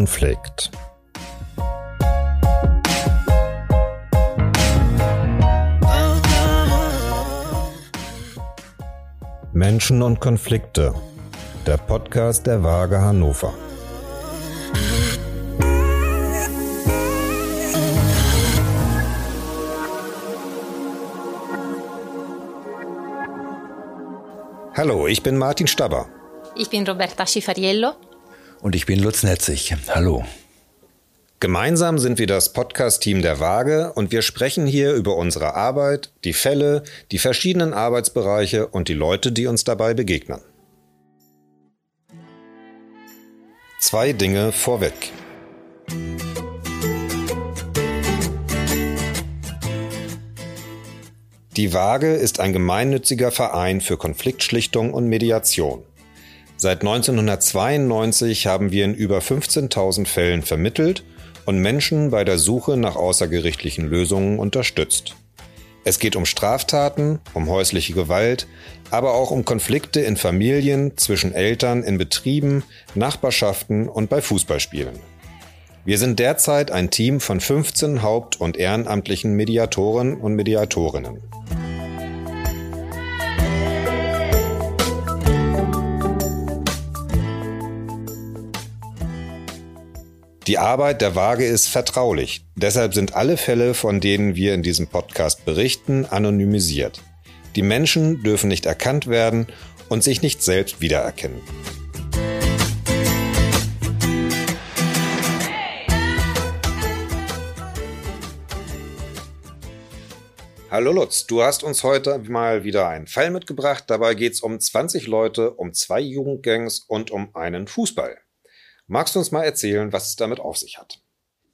Konflikt. Menschen und Konflikte. Der Podcast der Waage Hannover. Hallo, ich bin Martin Staber. Ich bin Roberta Schifariello. Und ich bin Lutz Netzig. Hallo. Gemeinsam sind wir das Podcast-Team der Waage und wir sprechen hier über unsere Arbeit, die Fälle, die verschiedenen Arbeitsbereiche und die Leute, die uns dabei begegnen. Zwei Dinge vorweg. Die Waage ist ein gemeinnütziger Verein für Konfliktschlichtung und Mediation. Seit 1992 haben wir in über 15.000 Fällen vermittelt und Menschen bei der Suche nach außergerichtlichen Lösungen unterstützt. Es geht um Straftaten, um häusliche Gewalt, aber auch um Konflikte in Familien, zwischen Eltern, in Betrieben, Nachbarschaften und bei Fußballspielen. Wir sind derzeit ein Team von 15 haupt- und ehrenamtlichen Mediatoren und Mediatorinnen. Die Arbeit der Waage ist vertraulich. Deshalb sind alle Fälle, von denen wir in diesem Podcast berichten, anonymisiert. Die Menschen dürfen nicht erkannt werden und sich nicht selbst wiedererkennen. Hallo Lutz, du hast uns heute mal wieder einen Fall mitgebracht. Dabei geht es um 20 Leute, um zwei Jugendgangs und um einen Fußball. Magst du uns mal erzählen, was es damit auf sich hat?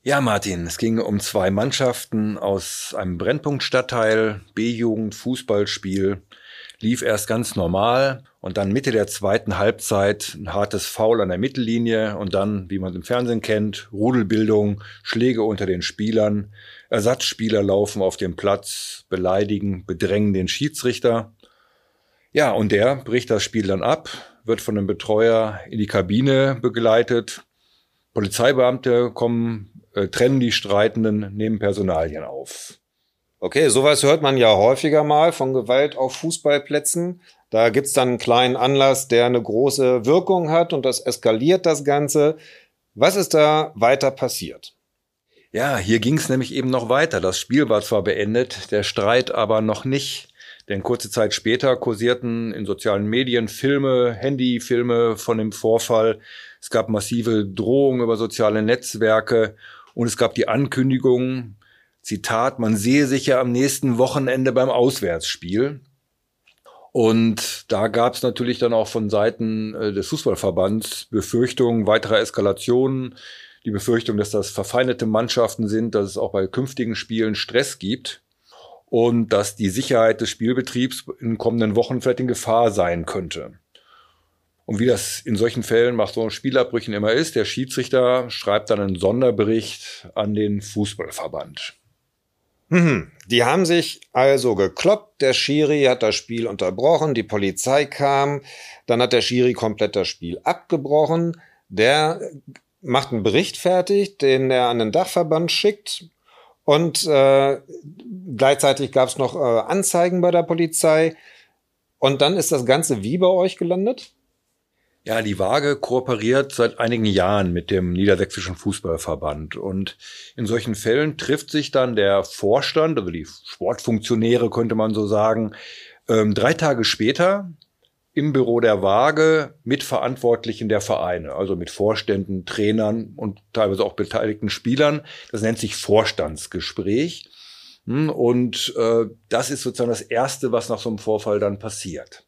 Ja, Martin, es ging um zwei Mannschaften aus einem Brennpunktstadtteil, B-Jugend, Fußballspiel. Lief erst ganz normal und dann Mitte der zweiten Halbzeit ein hartes Foul an der Mittellinie und dann, wie man es im Fernsehen kennt, Rudelbildung, Schläge unter den Spielern. Ersatzspieler laufen auf dem Platz, beleidigen, bedrängen den Schiedsrichter. Ja, und der bricht das Spiel dann ab, wird von einem Betreuer in die Kabine begleitet. Polizeibeamte kommen, äh, trennen die Streitenden, nehmen Personalien auf. Okay, sowas hört man ja häufiger mal von Gewalt auf Fußballplätzen. Da gibt's dann einen kleinen Anlass, der eine große Wirkung hat und das eskaliert das Ganze. Was ist da weiter passiert? Ja, hier ging's nämlich eben noch weiter. Das Spiel war zwar beendet, der Streit aber noch nicht. Denn kurze Zeit später kursierten in sozialen Medien Filme, Handyfilme von dem Vorfall. Es gab massive Drohungen über soziale Netzwerke und es gab die Ankündigung, Zitat, man sehe sich ja am nächsten Wochenende beim Auswärtsspiel. Und da gab es natürlich dann auch von Seiten äh, des Fußballverbands Befürchtungen weiterer Eskalationen, die Befürchtung, dass das verfeindete Mannschaften sind, dass es auch bei künftigen Spielen Stress gibt und dass die Sicherheit des Spielbetriebs in den kommenden Wochen vielleicht in Gefahr sein könnte. Und wie das in solchen Fällen nach so Spielabbrüchen immer ist, der Schiedsrichter schreibt dann einen Sonderbericht an den Fußballverband. Mhm. Die haben sich also gekloppt, der Schiri hat das Spiel unterbrochen, die Polizei kam, dann hat der Schiri komplett das Spiel abgebrochen, der macht einen Bericht fertig, den er an den Dachverband schickt und äh, gleichzeitig gab es noch äh, Anzeigen bei der Polizei. Und dann ist das Ganze wie bei euch gelandet? Ja, die Waage kooperiert seit einigen Jahren mit dem Niedersächsischen Fußballverband. Und in solchen Fällen trifft sich dann der Vorstand, also die Sportfunktionäre könnte man so sagen, ähm, drei Tage später im Büro der Waage mit Verantwortlichen der Vereine, also mit Vorständen, Trainern und teilweise auch beteiligten Spielern. Das nennt sich Vorstandsgespräch. Hm, und äh, das ist sozusagen das Erste, was nach so einem Vorfall dann passiert.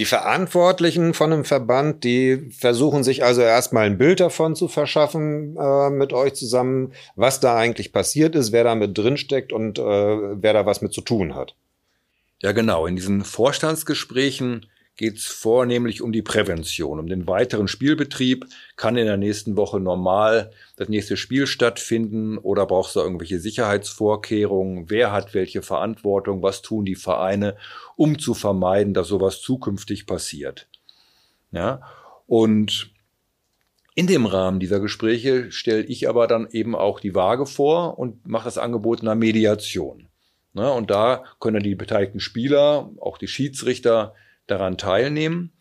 Die Verantwortlichen von einem Verband, die versuchen sich also erstmal ein Bild davon zu verschaffen äh, mit euch zusammen, was da eigentlich passiert ist, wer da mit drinsteckt und äh, wer da was mit zu tun hat. Ja, genau. In diesen Vorstandsgesprächen geht es vornehmlich um die Prävention, um den weiteren Spielbetrieb. Kann in der nächsten Woche normal das nächste Spiel stattfinden oder brauchst du irgendwelche Sicherheitsvorkehrungen? Wer hat welche Verantwortung? Was tun die Vereine, um zu vermeiden, dass sowas zukünftig passiert? Ja, und In dem Rahmen dieser Gespräche stelle ich aber dann eben auch die Waage vor und mache das Angebot einer Mediation. Ne, und da können die beteiligten Spieler, auch die Schiedsrichter daran teilnehmen.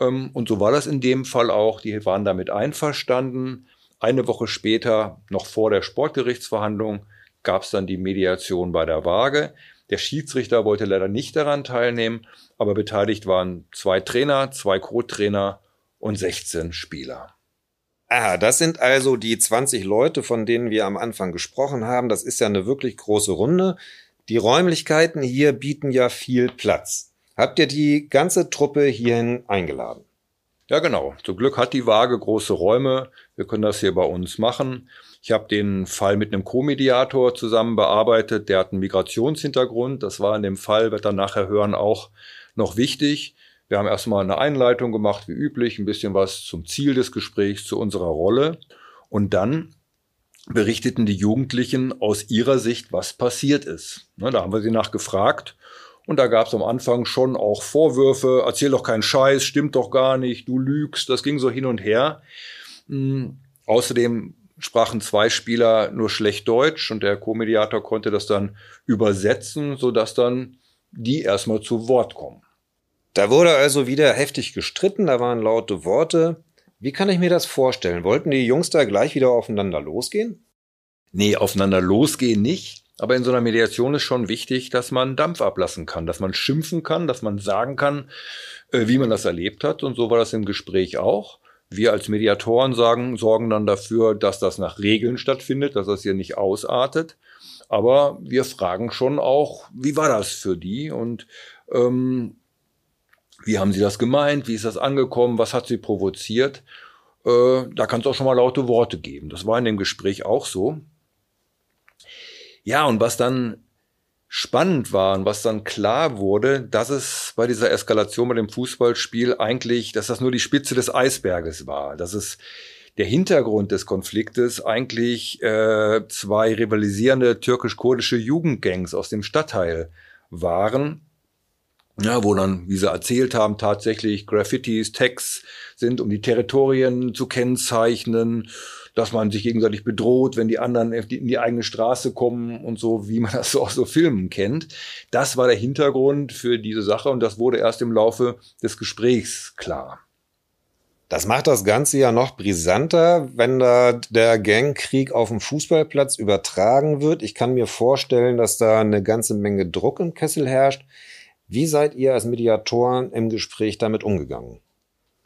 Ähm, und so war das in dem Fall auch. Die waren damit einverstanden. Eine Woche später, noch vor der Sportgerichtsverhandlung, gab es dann die Mediation bei der Waage. Der Schiedsrichter wollte leider nicht daran teilnehmen, aber beteiligt waren zwei Trainer, zwei Co-Trainer und 16 Spieler. Ah, das sind also die 20 Leute, von denen wir am Anfang gesprochen haben. Das ist ja eine wirklich große Runde. Die Räumlichkeiten hier bieten ja viel Platz. Habt ihr die ganze Truppe hierhin eingeladen? Ja, genau. Zum Glück hat die Waage große Räume. Wir können das hier bei uns machen. Ich habe den Fall mit einem Co-Mediator zusammen bearbeitet. Der hat einen Migrationshintergrund. Das war in dem Fall, wird dann nachher hören, auch noch wichtig. Wir haben erstmal eine Einleitung gemacht, wie üblich, ein bisschen was zum Ziel des Gesprächs, zu unserer Rolle. Und dann berichteten die Jugendlichen aus ihrer Sicht, was passiert ist. da haben wir sie nachgefragt und da gab es am Anfang schon auch Vorwürfe, erzähl doch keinen Scheiß, stimmt doch gar nicht, du lügst, das ging so hin und her. Mhm. Außerdem sprachen zwei Spieler nur schlecht Deutsch und der Co-Mediator konnte das dann übersetzen, sodass dann die erstmal zu Wort kommen. Da wurde also wieder heftig gestritten, da waren laute Worte. Wie kann ich mir das vorstellen? Wollten die Jungs da gleich wieder aufeinander losgehen? Nee, aufeinander losgehen nicht. Aber in so einer Mediation ist schon wichtig, dass man Dampf ablassen kann, dass man schimpfen kann, dass man sagen kann, äh, wie man das erlebt hat. Und so war das im Gespräch auch. Wir als Mediatoren sagen, sorgen dann dafür, dass das nach Regeln stattfindet, dass das hier nicht ausartet. Aber wir fragen schon auch, wie war das für die und ähm, wie haben sie das gemeint, wie ist das angekommen, was hat sie provoziert. Äh, da kann es auch schon mal laute Worte geben. Das war in dem Gespräch auch so. Ja, und was dann spannend war und was dann klar wurde, dass es bei dieser Eskalation bei dem Fußballspiel eigentlich, dass das nur die Spitze des Eisberges war, dass es der Hintergrund des Konfliktes eigentlich äh, zwei rivalisierende türkisch-kurdische Jugendgangs aus dem Stadtteil waren, ja, wo dann, wie sie erzählt haben, tatsächlich Graffitis, Tags sind, um die Territorien zu kennzeichnen dass man sich gegenseitig bedroht, wenn die anderen in die eigene Straße kommen und so, wie man das so aus so Filmen kennt. Das war der Hintergrund für diese Sache und das wurde erst im Laufe des Gesprächs klar. Das macht das Ganze ja noch brisanter, wenn da der Gangkrieg auf dem Fußballplatz übertragen wird. Ich kann mir vorstellen, dass da eine ganze Menge Druck im Kessel herrscht. Wie seid ihr als Mediatoren im Gespräch damit umgegangen?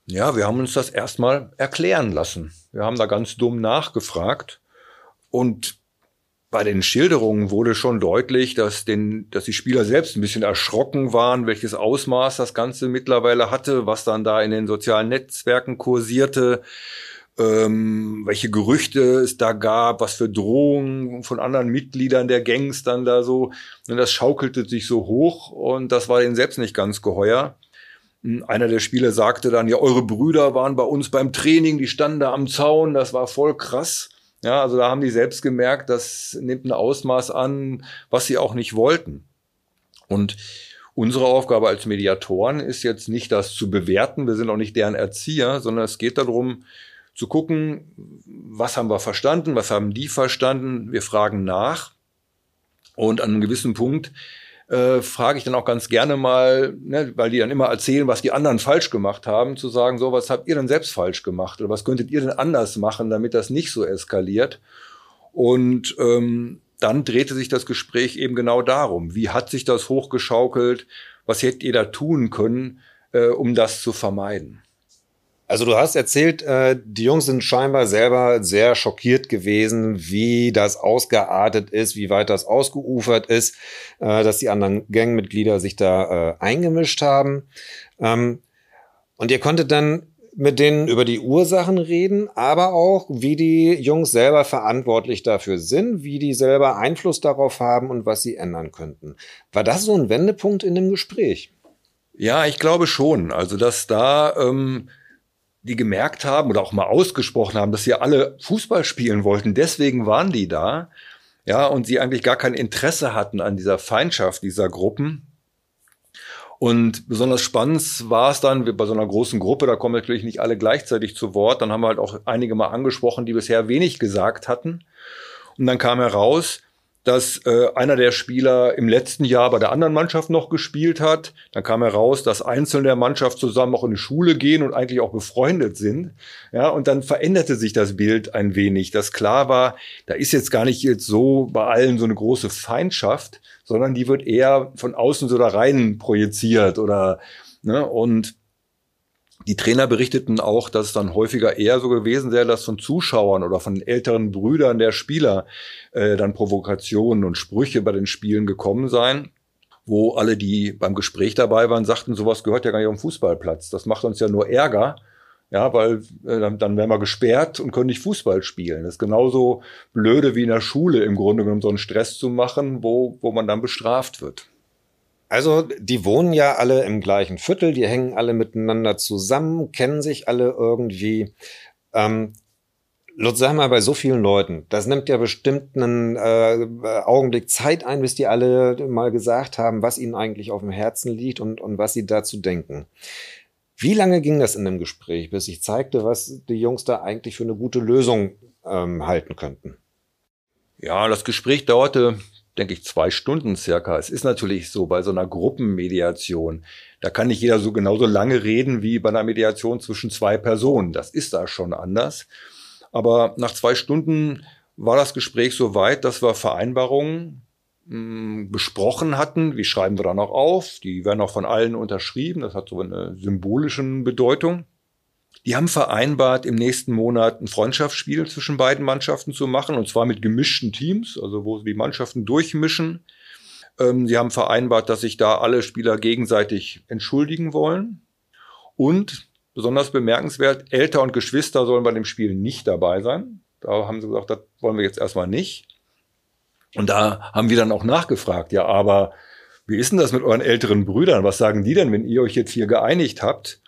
Ja, wir haben uns das erstmal erklären lassen. Wir haben da ganz dumm nachgefragt und bei den Schilderungen wurde schon deutlich, dass, den, dass die Spieler selbst ein bisschen erschrocken waren, welches Ausmaß das Ganze mittlerweile hatte, was dann da in den sozialen Netzwerken kursierte, ähm, welche Gerüchte es da gab, was für Drohungen von anderen Mitgliedern der Gangs dann da so. Und das schaukelte sich so hoch und das war denen selbst nicht ganz geheuer. Einer der Spieler sagte dann, ja, eure Brüder waren bei uns beim Training, die standen da am Zaun, das war voll krass. Ja, also da haben die selbst gemerkt, das nimmt ein Ausmaß an, was sie auch nicht wollten. Und unsere Aufgabe als Mediatoren ist jetzt nicht das zu bewerten, wir sind auch nicht deren Erzieher, sondern es geht darum zu gucken, was haben wir verstanden, was haben die verstanden, wir fragen nach. Und an einem gewissen Punkt äh, frage ich dann auch ganz gerne mal, ne, weil die dann immer erzählen, was die anderen falsch gemacht haben, zu sagen, so, was habt ihr denn selbst falsch gemacht? Oder was könntet ihr denn anders machen, damit das nicht so eskaliert? Und ähm, dann drehte sich das Gespräch eben genau darum, wie hat sich das hochgeschaukelt, was hättet ihr da tun können, äh, um das zu vermeiden? Also du hast erzählt, äh, die Jungs sind scheinbar selber sehr schockiert gewesen, wie das ausgeartet ist, wie weit das ausgeufert ist, äh, dass die anderen Gangmitglieder sich da äh, eingemischt haben. Ähm, und ihr konntet dann mit denen über die Ursachen reden, aber auch, wie die Jungs selber verantwortlich dafür sind, wie die selber Einfluss darauf haben und was sie ändern könnten. War das so ein Wendepunkt in dem Gespräch? Ja, ich glaube schon. Also, dass da ähm, die gemerkt haben oder auch mal ausgesprochen haben, dass sie alle Fußball spielen wollten. Deswegen waren die da. Ja, und sie eigentlich gar kein Interesse hatten an dieser Feindschaft dieser Gruppen. Und besonders spannend war es dann bei so einer großen Gruppe, da kommen natürlich nicht alle gleichzeitig zu Wort. Dann haben wir halt auch einige mal angesprochen, die bisher wenig gesagt hatten. Und dann kam heraus, dass äh, einer der Spieler im letzten Jahr bei der anderen Mannschaft noch gespielt hat. Dann kam heraus, dass Einzelne der Mannschaft zusammen auch in die Schule gehen und eigentlich auch befreundet sind. Ja, und dann veränderte sich das Bild ein wenig, dass klar war, da ist jetzt gar nicht jetzt so bei allen so eine große Feindschaft, sondern die wird eher von außen so da rein projiziert oder ne, und die Trainer berichteten auch, dass es dann häufiger eher so gewesen wäre, dass von Zuschauern oder von älteren Brüdern der Spieler äh, dann Provokationen und Sprüche bei den Spielen gekommen seien, wo alle, die beim Gespräch dabei waren, sagten, sowas gehört ja gar nicht auf den Fußballplatz. Das macht uns ja nur Ärger. Ja, weil äh, dann, dann wären wir gesperrt und können nicht Fußball spielen. Das ist genauso blöde wie in der Schule im Grunde genommen so einen Stress zu machen, wo, wo man dann bestraft wird. Also, die wohnen ja alle im gleichen Viertel, die hängen alle miteinander zusammen, kennen sich alle irgendwie. Ähm, Lutz, sag mal, bei so vielen Leuten, das nimmt ja bestimmt einen äh, Augenblick Zeit ein, bis die alle mal gesagt haben, was ihnen eigentlich auf dem Herzen liegt und, und was sie dazu denken. Wie lange ging das in dem Gespräch, bis ich zeigte, was die Jungs da eigentlich für eine gute Lösung ähm, halten könnten? Ja, das Gespräch dauerte denke ich, zwei Stunden circa. Es ist natürlich so bei so einer Gruppenmediation, da kann nicht jeder so genauso lange reden wie bei einer Mediation zwischen zwei Personen. Das ist da schon anders. Aber nach zwei Stunden war das Gespräch so weit, dass wir Vereinbarungen mh, hm, besprochen hatten. Wie schreiben wir dann auch auf? Die werden auch von allen unterschrieben. Das hat so eine symbolische Bedeutung. Die haben vereinbart, im nächsten Monat ein Freundschaftsspiel zwischen beiden Mannschaften zu machen, und zwar mit gemischten Teams, also wo sie die Mannschaften durchmischen. Ähm, sie haben vereinbart, dass sich da alle Spieler gegenseitig entschuldigen wollen. Und besonders bemerkenswert, Eltern und Geschwister sollen bei dem Spiel nicht dabei sein. Da haben sie gesagt, das wollen wir jetzt erstmal nicht. Und da haben wir dann auch nachgefragt, ja, aber wie ist denn das mit euren älteren Brüdern? Was sagen die denn, wenn ihr euch jetzt hier geeinigt habt?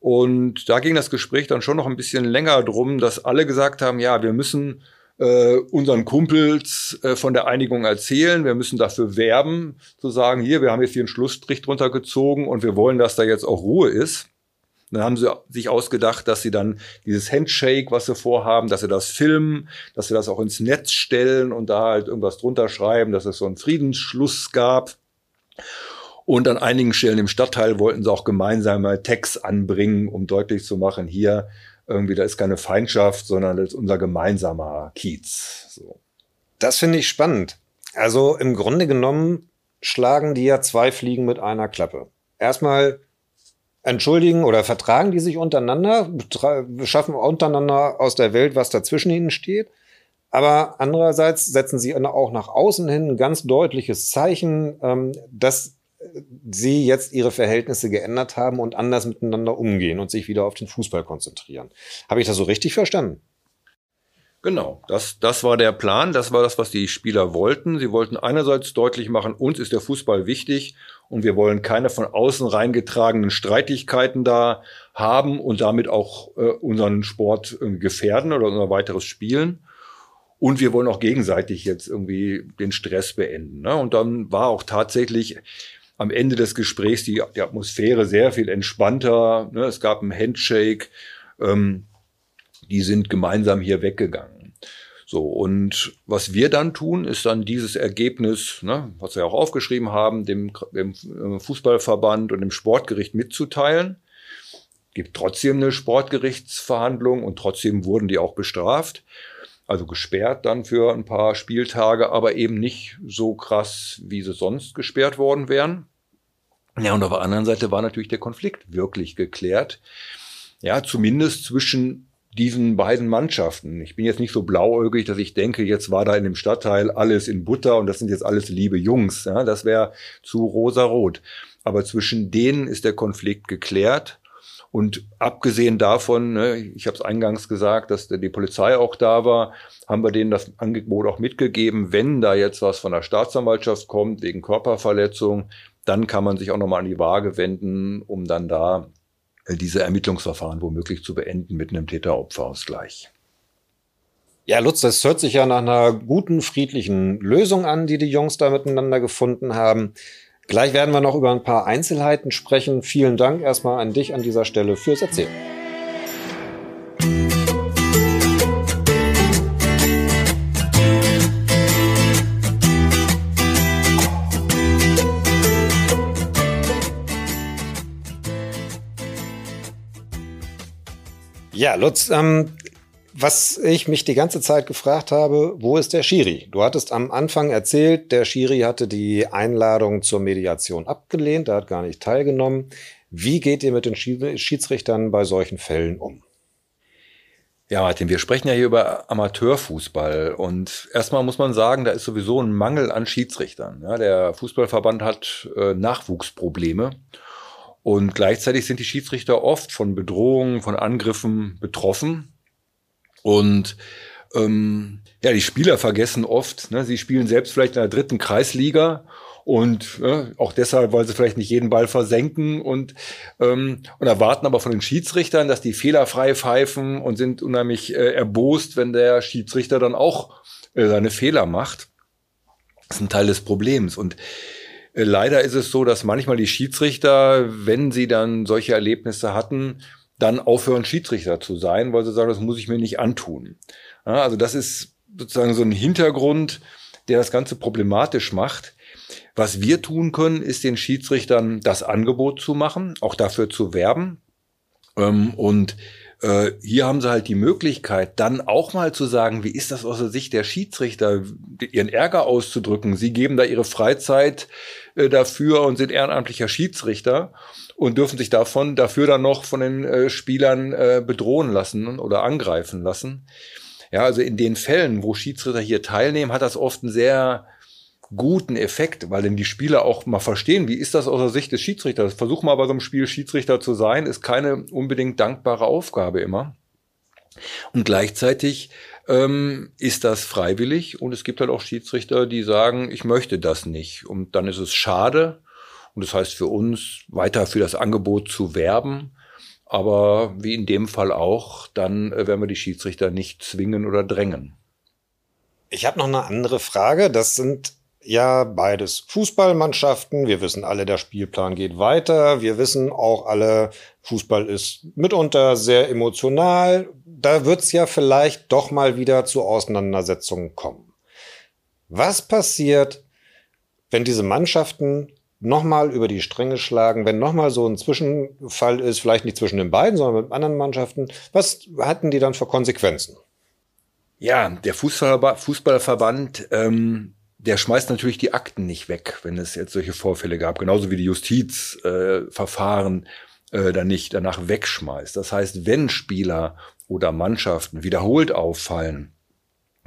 Und da ging das Gespräch dann schon noch ein bisschen länger drum, dass alle gesagt haben, ja, wir müssen äh, unseren Kumpels äh, von der Einigung erzählen, wir müssen dafür werben, zu sagen, hier, wir haben jetzt hier einen Schlussstrich drunter gezogen und wir wollen, dass da jetzt auch Ruhe ist. dann haben sie sich ausgedacht, dass sie dann dieses Handshake, was sie vorhaben, dass sie das filmen, dass sie das auch ins Netz stellen und da halt irgendwas drunter schreiben, dass es so einen Friedensschluss gab. Und an einigen Stellen im Stadtteil wollten sie auch gemeinsame Tags anbringen, um deutlich zu machen, hier irgendwie, da ist keine Feindschaft, sondern das ist unser gemeinsamer Kiez. So. Das finde ich spannend. Also im Grunde genommen schlagen die ja zwei Fliegen mit einer Klappe. Erstmal entschuldigen oder vertragen die sich untereinander, schaffen untereinander aus der Welt, was dazwischen ihnen steht. Aber andererseits setzen sie auch nach außen hin ein ganz deutliches Zeichen, ähm, dass sie jetzt ihre Verhältnisse geändert haben und anders miteinander umgehen und sich wieder auf den Fußball konzentrieren. Habe ich das so richtig verstanden? Genau, das, das war der Plan, das war das, was die Spieler wollten. Sie wollten einerseits deutlich machen, uns ist der Fußball wichtig und wir wollen keine von außen reingetragenen Streitigkeiten da haben und damit auch äh, unseren Sport äh, gefährden oder unser weiteres Spielen. Und wir wollen auch gegenseitig jetzt irgendwie den Stress beenden. Ne? Und dann war auch tatsächlich, am Ende des Gesprächs die, die Atmosphäre sehr viel entspannter. Ne? Es gab einen Handshake. Ähm, die sind gemeinsam hier weggegangen. So, und was wir dann tun, ist dann dieses Ergebnis, ne, was wir auch aufgeschrieben haben, dem, dem äh, Fußballverband und dem Sportgericht mitzuteilen. Gibt trotzdem eine Sportgerichtsverhandlung und trotzdem wurden die auch bestraft. Also gesperrt dann für ein paar Spieltage, aber eben nicht so krass, wie sie sonst gesperrt worden wären. Ja, und auf der anderen Seite war natürlich der Konflikt wirklich geklärt. Ja, zumindest zwischen diesen beiden Mannschaften. Ich bin jetzt nicht so blauäugig, dass ich denke, jetzt war da in dem Stadtteil alles in Butter und das sind jetzt alles liebe Jungs. Ja, das wäre zu rosarot. Aber zwischen denen ist der Konflikt geklärt. Und abgesehen davon, ne, ich habe es eingangs gesagt, dass die Polizei auch da war, haben wir denen das Angebot auch mitgegeben, wenn da jetzt was von der Staatsanwaltschaft kommt wegen Körperverletzung, dann kann man sich auch nochmal an die Waage wenden, um dann da äh, diese Ermittlungsverfahren womöglich zu beenden mit einem Täter-Opfer-Ausgleich. Ja, Lutz, das hört sich ja nach einer guten, friedlichen Lösung an, die die Jungs da miteinander gefunden haben. Gleich werden wir noch über ein paar Einzelheiten sprechen. Vielen Dank erstmal an dich an dieser Stelle fürs Erzählen. Ja, Lutz, ähm, was ich mich die ganze Zeit gefragt habe, wo ist der Schiri? Du hattest am Anfang erzählt, der Schiri hatte die Einladung zur Mediation abgelehnt, er hat gar nicht teilgenommen. Wie geht ihr mit den Schiedsrichtern bei solchen Fällen um? Ja, Martin, wir sprechen ja hier über Amateurfußball und erstmal muss man sagen, da ist sowieso ein Mangel an Schiedsrichtern. Ja, der Fußballverband hat äh, Nachwuchsprobleme und gleichzeitig sind die Schiedsrichter oft von Bedrohungen, von Angriffen betroffen. Und ähm, ja, die Spieler vergessen oft, ne, sie spielen selbst vielleicht in der dritten Kreisliga und äh, auch deshalb, weil sie vielleicht nicht jeden Ball versenken und, ähm, und erwarten aber von den Schiedsrichtern, dass die fehlerfrei pfeifen und sind unheimlich äh, erbost, wenn der Schiedsrichter dann auch äh, seine Fehler macht. Das ist ein Teil des Problems. Und äh, leider ist es so, dass manchmal die Schiedsrichter, wenn sie dann solche Erlebnisse hatten, dann aufhören, Schiedsrichter zu sein, weil sie sagen, das muss ich mir nicht antun. Ja, also das ist sozusagen so ein Hintergrund, der das Ganze problematisch macht. Was wir tun können, ist den Schiedsrichtern das Angebot zu machen, auch dafür zu werben. Ähm, und äh, hier haben sie halt die Möglichkeit, dann auch mal zu sagen, wie ist das aus der Sicht der Schiedsrichter, ihren Ärger auszudrücken. Sie geben da ihre Freizeit äh, dafür und sind ehrenamtlicher Schiedsrichter und dürfen sich davon dafür dann noch von den äh, Spielern äh, bedrohen lassen oder angreifen lassen. Ja, also in den Fällen, wo Schiedsrichter hier teilnehmen, hat das oft einen sehr guten Effekt, weil denn die Spieler auch mal verstehen, wie ist das aus der Sicht des Schiedsrichters. Versuch mal bei so einem Spiel Schiedsrichter zu sein, ist keine unbedingt dankbare Aufgabe immer. Und gleichzeitig ähm, ist das freiwillig und es gibt halt auch Schiedsrichter, die sagen, ich möchte das nicht. Und dann ist es schade und das heißt für uns weiter für das Angebot zu werben. Aber wie in dem Fall auch, dann äh, werden wir die Schiedsrichter nicht zwingen oder drängen. Ich habe noch eine andere Frage. Das sind ja beides Fußballmannschaften. Wir wissen alle, der Spielplan geht weiter. Wir wissen auch alle, Fußball ist mitunter sehr emotional. Da wird es ja vielleicht doch mal wieder zu Auseinandersetzungen kommen. Was passiert, wenn diese Mannschaften nochmal über die Stränge schlagen, wenn nochmal so ein Zwischenfall ist, vielleicht nicht zwischen den beiden, sondern mit anderen Mannschaften, was hatten die dann für Konsequenzen? Ja, der Fußballverband ähm, der schmeißt natürlich die Akten nicht weg, wenn es jetzt solche Vorfälle gab, genauso wie die Justizverfahren äh, äh, dann nicht danach wegschmeißt. Das heißt, wenn Spieler oder Mannschaften wiederholt auffallen,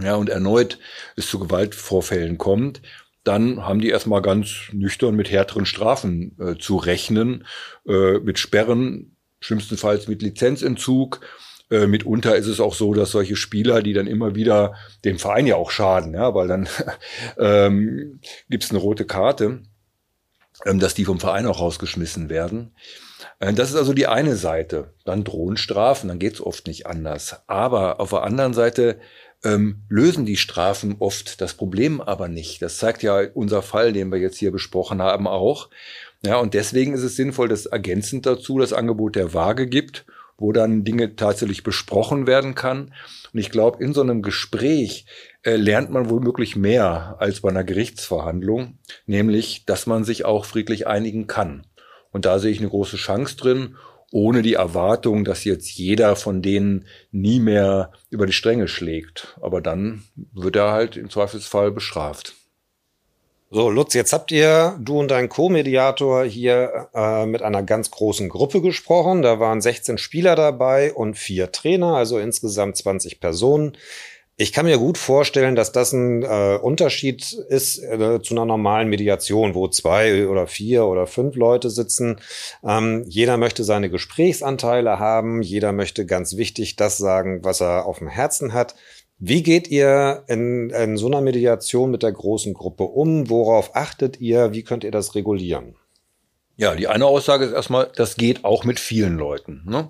ja, und erneut es zu Gewaltvorfällen kommt, dann haben die erstmal ganz nüchtern mit härteren Strafen äh, zu rechnen, äh, mit Sperren, schlimmstenfalls mit Lizenzentzug äh, mitunter ist es auch so, dass solche Spieler, die dann immer wieder dem Verein ja auch schaden, ja, weil dann ähm, gibt es eine rote Karte, ähm, dass die vom Verein auch rausgeschmissen werden. Äh, das ist also die eine Seite. Dann drohen Strafen, dann geht's oft nicht anders. Aber auf der anderen Seite ähm, lösen die Strafen oft das Problem aber nicht. Das zeigt ja unser Fall, den wir jetzt hier besprochen haben, auch. Ja, und deswegen ist es sinnvoll, dass ergänzend dazu das Angebot der Waage gibt wo dann Dinge tatsächlich besprochen werden kann. Und ich glaube, in so einem Gespräch äh, lernt man womöglich mehr als bei einer Gerichtsverhandlung, nämlich, dass man sich auch friedlich einigen kann. Und da sehe ich eine große Chance drin, ohne die Erwartung, dass jetzt jeder von denen nie mehr über die Stränge schlägt. Aber dann wird er halt im Zweifelsfall bestraft. So, Lutz, jetzt habt ihr, du und dein Co-Mediator hier äh, mit einer ganz großen Gruppe gesprochen. Da waren 16 Spieler dabei und vier Trainer, also insgesamt 20 Personen. Ich kann mir gut vorstellen, dass das ein äh, Unterschied ist äh, zu einer normalen Mediation, wo zwei oder vier oder fünf Leute sitzen. Ähm, jeder möchte seine Gesprächsanteile haben, jeder möchte ganz wichtig das sagen, was er auf dem Herzen hat. Wie geht ihr in, in so einer Mediation mit der großen Gruppe um? Worauf achtet ihr? Wie könnt ihr das regulieren? Ja, die eine Aussage ist erstmal, das geht auch mit vielen Leuten. Ne?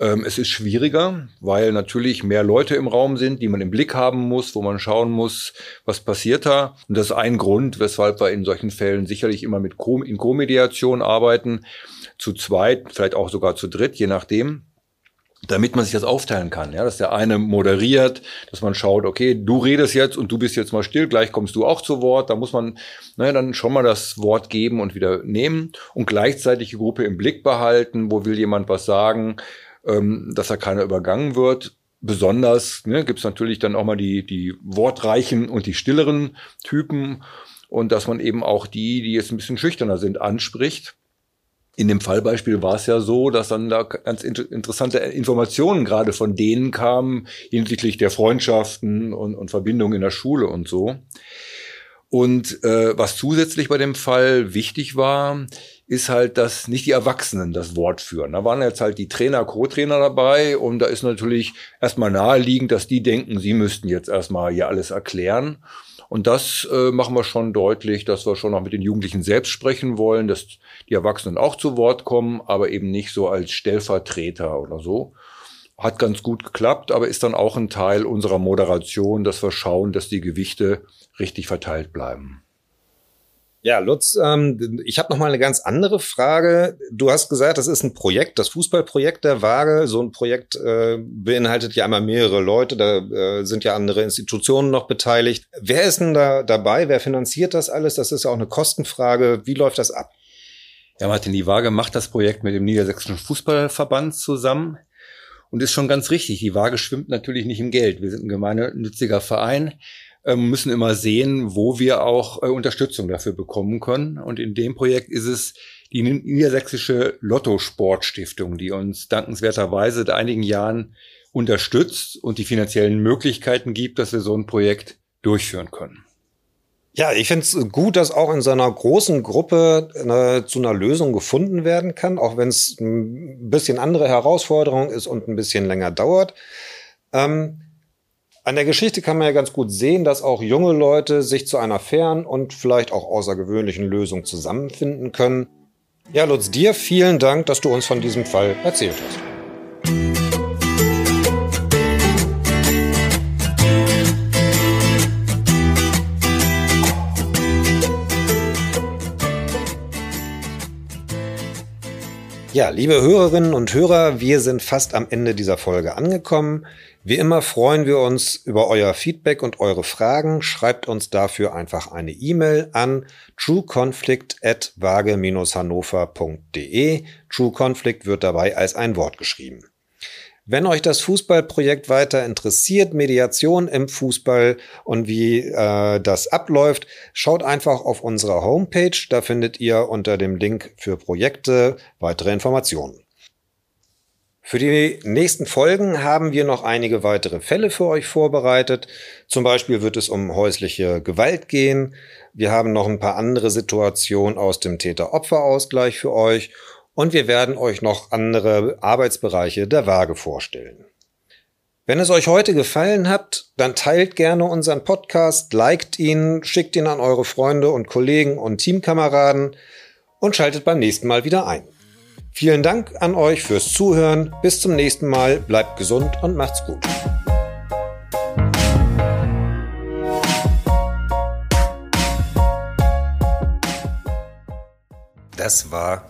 Ähm, es ist schwieriger, weil natürlich mehr Leute im Raum sind, die man im Blick haben muss, wo man schauen muss, was passiert da. Und das ist ein Grund, weshalb wir in solchen Fällen sicherlich immer mit Co in Co-Mediation arbeiten, zu zweit, vielleicht auch sogar zu dritt, je nachdem damit man sich das aufteilen kann, ja, dass der eine moderiert, dass man schaut, okay, du redest jetzt und du bist jetzt mal still, gleich kommst du auch zu Wort, da muss man ne, dann schon mal das Wort geben und wieder nehmen und gleichzeitig die Gruppe im Blick behalten, wo will jemand was sagen, ähm, dass da keiner übergangen wird. Besonders ne, gibt es natürlich dann auch mal die, die wortreichen und die stilleren Typen und dass man eben auch die, die jetzt ein bisschen schüchterner sind, anspricht in dem Fallbeispiel war es ja so, dass dann da ganz interessante Informationen gerade von denen kamen hinsichtlich der Freundschaften und, und Verbindungen in der Schule und so. Und äh, was zusätzlich bei dem Fall wichtig war, ist halt, dass nicht die Erwachsenen das Wort führen. Da waren jetzt halt die Trainer, Co-Trainer dabei und da ist natürlich erstmal naheliegend, dass die denken, sie müssten jetzt erstmal hier alles erklären. Und das äh, machen wir schon deutlich, dass wir schon noch mit den Jugendlichen selbst sprechen wollen, dass die Erwachsenen auch zu Wort kommen, aber eben nicht so als Stellvertreter oder so. Hat ganz gut geklappt, aber ist dann auch ein Teil unserer Moderation, dass wir schauen, dass die Gewichte richtig verteilt bleiben. Ja, Lutz, ähm, ich habe noch mal eine ganz andere Frage. Du hast gesagt, das ist ein Projekt, das Fußballprojekt der Waage. So ein Projekt äh, beinhaltet ja einmal mehrere Leute, da äh, sind ja andere Institutionen noch beteiligt. Wer ist denn da dabei? Wer finanziert das alles? Das ist ja auch eine Kostenfrage. Wie läuft das ab? Ja, Martin, die Waage macht das Projekt mit dem Niedersächsischen Fußballverband zusammen und ist schon ganz richtig. Die Waage schwimmt natürlich nicht im Geld. Wir sind ein gemeinnütziger Verein ähm, müssen immer sehen, wo wir auch äh, Unterstützung dafür bekommen können. Und in dem Projekt ist es die Niedersächsische Lotto Sportstiftung, die uns dankenswerterweise seit einigen Jahren unterstützt und die finanziellen Möglichkeiten gibt, dass wir so ein Projekt durchführen können. Ja, ich finde es gut, dass auch in so einer großen Gruppe eine, zu einer Lösung gefunden werden kann, auch wenn es ein bisschen andere Herausforderung ist und ein bisschen länger dauert. Ähm, an der Geschichte kann man ja ganz gut sehen, dass auch junge Leute sich zu einer fairen und vielleicht auch außergewöhnlichen Lösung zusammenfinden können. Ja, Lutz, dir vielen Dank, dass du uns von diesem Fall erzählt hast. Ja, liebe Hörerinnen und Hörer, wir sind fast am Ende dieser Folge angekommen. Wie immer freuen wir uns über euer Feedback und eure Fragen. Schreibt uns dafür einfach eine E-Mail an trueconflict@waage-hannover.de. True Conflict wird dabei als ein Wort geschrieben. Wenn euch das Fußballprojekt weiter interessiert, Mediation im Fußball und wie äh, das abläuft, schaut einfach auf unserer Homepage. Da findet ihr unter dem Link für Projekte weitere Informationen. Für die nächsten Folgen haben wir noch einige weitere Fälle für euch vorbereitet. Zum Beispiel wird es um häusliche Gewalt gehen. Wir haben noch ein paar andere Situationen aus dem Täter-Opfer-Ausgleich für euch und wir werden euch noch andere Arbeitsbereiche der Waage vorstellen. Wenn es euch heute gefallen hat, dann teilt gerne unseren Podcast, liked ihn, schickt ihn an eure Freunde und Kollegen und Teamkameraden und schaltet beim nächsten Mal wieder ein. Vielen Dank an euch fürs Zuhören. Bis zum nächsten Mal. Bleibt gesund und macht's gut. Das war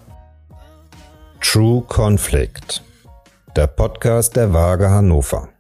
True Conflict, der Podcast der Waage Hannover.